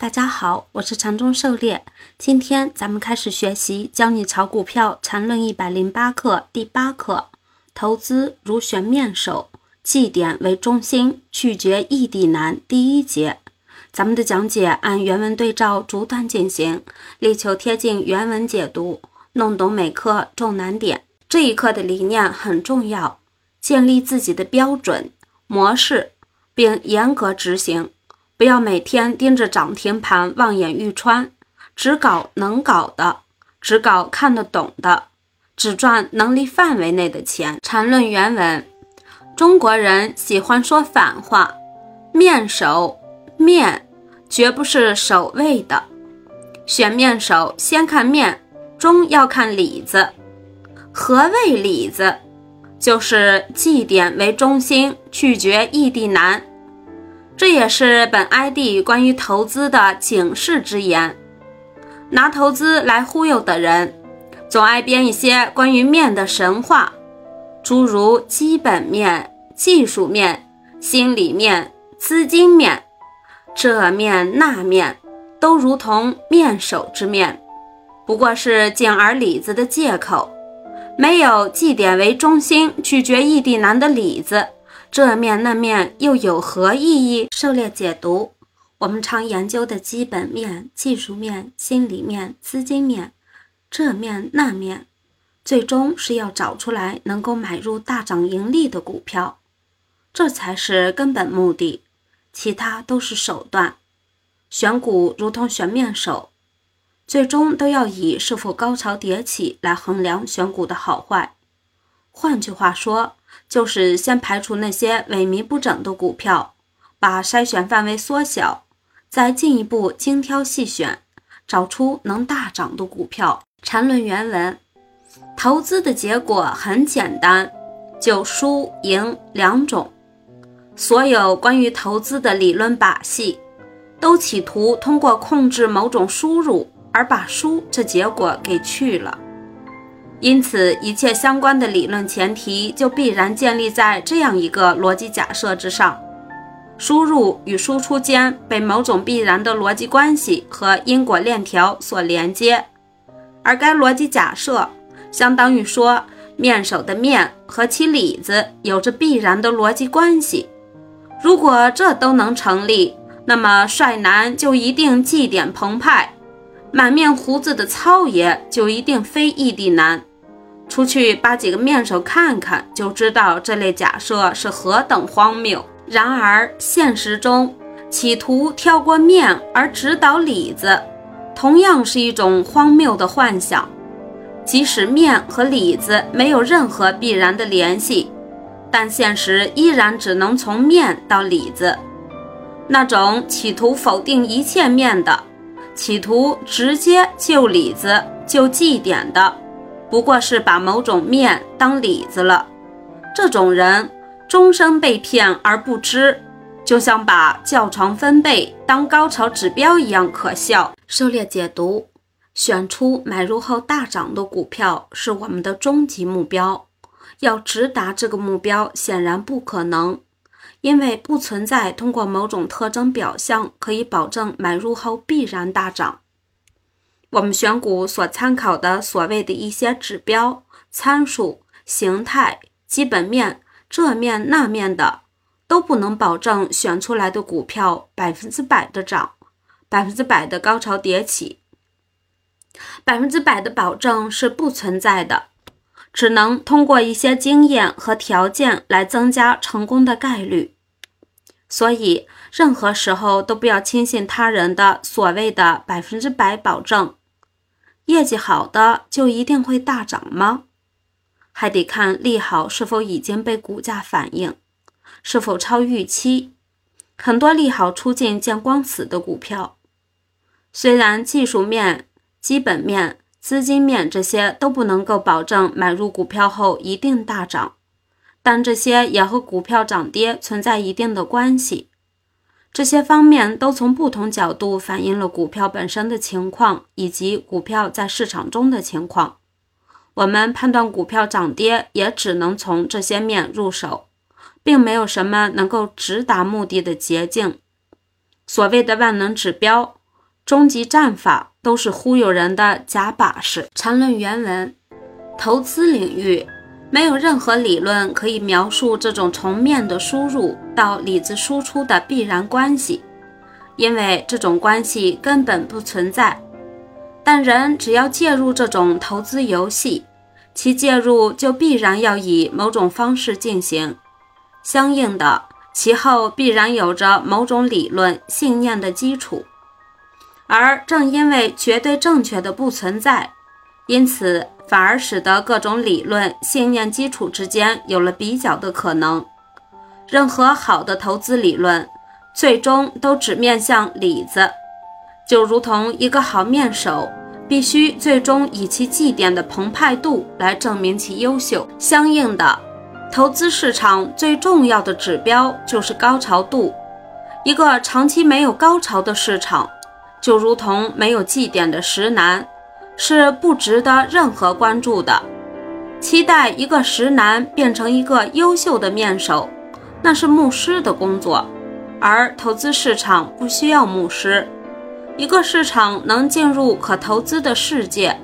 大家好，我是禅中狩猎。今天咱们开始学习《教你炒股票禅论一百零八课》第八课：投资如选面首，绩点为中心，拒绝异地难。第一节，咱们的讲解按原文对照逐段进行，力求贴近原文解读，弄懂每课重难点。这一课的理念很重要，建立自己的标准模式，并严格执行。不要每天盯着涨停盘望眼欲穿，只搞能搞的，只搞看得懂的，只赚能力范围内的钱。缠论原文：中国人喜欢说反话，面首面绝不是首位的。选面首先看面，中要看里子。何谓里子？就是绩点为中心，去绝异地难。这也是本 ID 关于投资的警示之言。拿投资来忽悠的人，总爱编一些关于面的神话，诸如基本面、技术面、心理面、资金面，这面那面都如同面首之面，不过是简而理子的借口，没有绩点为中心去决异地难的理子。这面那面又有何意义？狩猎解读，我们常研究的基本面、技术面、心理面、资金面，这面那面，最终是要找出来能够买入大涨盈利的股票，这才是根本目的，其他都是手段。选股如同选面手，最终都要以是否高潮迭起来衡量选股的好坏。换句话说。就是先排除那些萎靡不整的股票，把筛选范围缩小，再进一步精挑细选，找出能大涨的股票。缠论原文：投资的结果很简单，就输赢两种。所有关于投资的理论把戏，都企图通过控制某种输入而把输这结果给去了。因此，一切相关的理论前提就必然建立在这样一个逻辑假设之上：输入与输出间被某种必然的逻辑关系和因果链条所连接，而该逻辑假设相当于说，面首的面和其里子有着必然的逻辑关系。如果这都能成立，那么帅男就一定绩点澎湃，满面胡子的糙爷就一定非异地男。出去扒几个面首看看，就知道这类假设是何等荒谬。然而现实中，企图跳过面而指导里子，同样是一种荒谬的幻想。即使面和里子没有任何必然的联系，但现实依然只能从面到里子。那种企图否定一切面的，企图直接就里子就绩点的。不过是把某种面当里子了，这种人终生被骗而不知，就像把教床分贝当高潮指标一样可笑。狩猎解读：选出买入后大涨的股票是我们的终极目标，要直达这个目标显然不可能，因为不存在通过某种特征表象可以保证买入后必然大涨。我们选股所参考的所谓的一些指标、参数、形态、基本面这面那面的，都不能保证选出来的股票百分之百的涨，百分之百的高潮迭起，百分之百的保证是不存在的，只能通过一些经验和条件来增加成功的概率。所以，任何时候都不要轻信他人的所谓的百分之百保证。业绩好的就一定会大涨吗？还得看利好是否已经被股价反映，是否超预期。很多利好出尽见光死的股票，虽然技术面、基本面、资金面这些都不能够保证买入股票后一定大涨，但这些也和股票涨跌存在一定的关系。这些方面都从不同角度反映了股票本身的情况，以及股票在市场中的情况。我们判断股票涨跌，也只能从这些面入手，并没有什么能够直达目的的捷径。所谓的万能指标，终极战法都是忽悠人的假把式。缠论原文：投资领域没有任何理论可以描述这种从面的输入到里子输出的必然关系，因为这种关系根本不存在。但人只要介入这种投资游戏，其介入就必然要以某种方式进行，相应的，其后必然有着某种理论信念的基础。而正因为绝对正确的不存在，因此反而使得各种理论信念基础之间有了比较的可能。任何好的投资理论，最终都只面向里子，就如同一个好面手。必须最终以其祭奠的澎湃度来证明其优秀。相应的，投资市场最重要的指标就是高潮度。一个长期没有高潮的市场，就如同没有祭奠的石楠，是不值得任何关注的。期待一个石男变成一个优秀的面首，那是牧师的工作，而投资市场不需要牧师。一个市场能进入可投资的世界，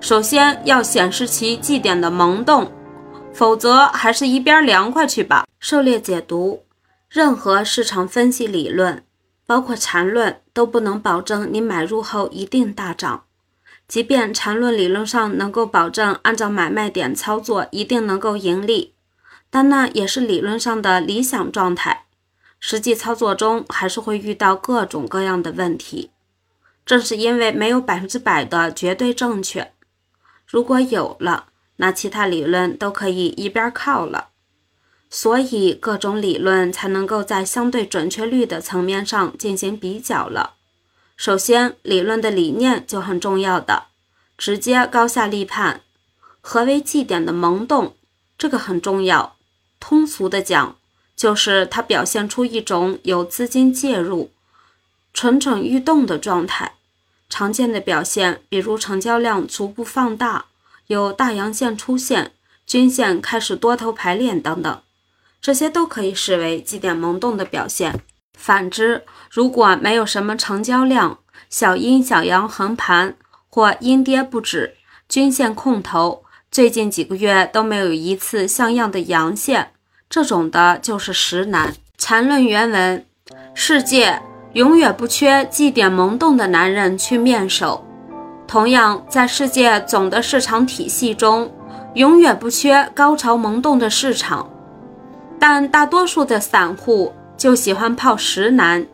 首先要显示其绩点的萌动，否则还是一边凉快去吧。狩猎解读：任何市场分析理论，包括缠论，都不能保证你买入后一定大涨。即便缠论理论上能够保证按照买卖点操作一定能够盈利，但那也是理论上的理想状态，实际操作中还是会遇到各种各样的问题。正是因为没有百分之百的绝对正确，如果有了，那其他理论都可以一边靠了。所以各种理论才能够在相对准确率的层面上进行比较了。首先，理论的理念就很重要的，直接高下立判。何为绩点的萌动？这个很重要。通俗的讲，就是它表现出一种有资金介入。蠢蠢欲动的状态，常见的表现，比如成交量逐步放大，有大阳线出现，均线开始多头排列等等，这些都可以视为绩点萌动的表现。反之，如果没有什么成交量，小阴小阳横盘或阴跌不止，均线空头，最近几个月都没有一次像样的阳线，这种的就是实难。缠论原文：世界。永远不缺祭点萌动的男人去面首，同样在世界总的市场体系中，永远不缺高潮萌动的市场。但大多数的散户就喜欢泡石楠，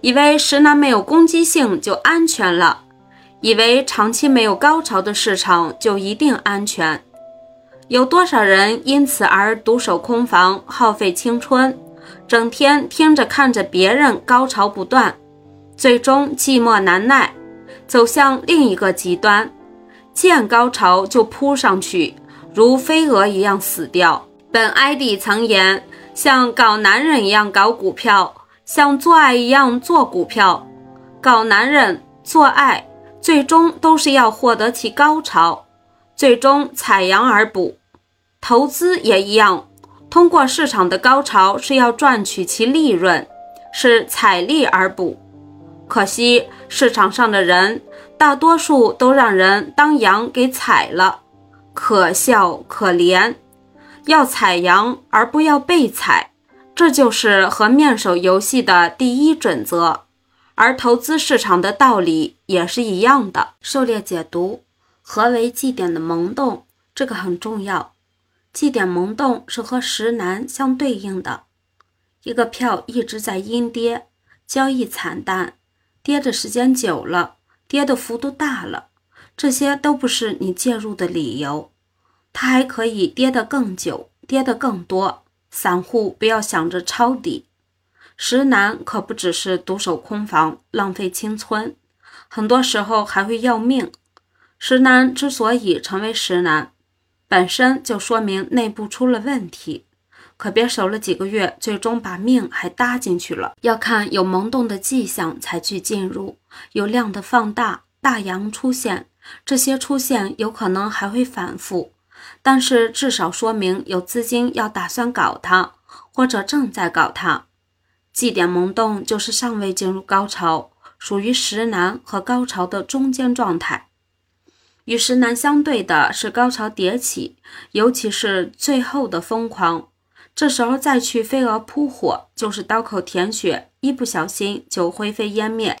以为石楠没有攻击性就安全了，以为长期没有高潮的市场就一定安全。有多少人因此而独守空房，耗费青春？整天听着看着别人高潮不断，最终寂寞难耐，走向另一个极端，见高潮就扑上去，如飞蛾一样死掉。本 ID 曾言：像搞男人一样搞股票，像做爱一样做股票，搞男人做爱，最终都是要获得其高潮，最终采阳而补。投资也一样。通过市场的高潮是要赚取其利润，是采利而补。可惜市场上的人大多数都让人当羊给踩了，可笑可怜。要采羊而不要被踩，这就是和面手游戏的第一准则。而投资市场的道理也是一样的。狩猎解读：何为绩点的萌动？这个很重要。绩点萌动是和实难相对应的，一个票一直在阴跌，交易惨淡，跌的时间久了，跌的幅度大了，这些都不是你介入的理由，它还可以跌得更久，跌得更多。散户不要想着抄底，时难可不只是独守空房，浪费青春，很多时候还会要命。时难之所以成为时难。本身就说明内部出了问题，可别守了几个月，最终把命还搭进去了。要看有萌动的迹象才去进入，有量的放大，大阳出现，这些出现有可能还会反复，但是至少说明有资金要打算搞它，或者正在搞它。祭点萌动就是尚未进入高潮，属于石难和高潮的中间状态。与石难相对的是高潮迭起，尤其是最后的疯狂。这时候再去飞蛾扑火，就是刀口舔血，一不小心就灰飞烟灭。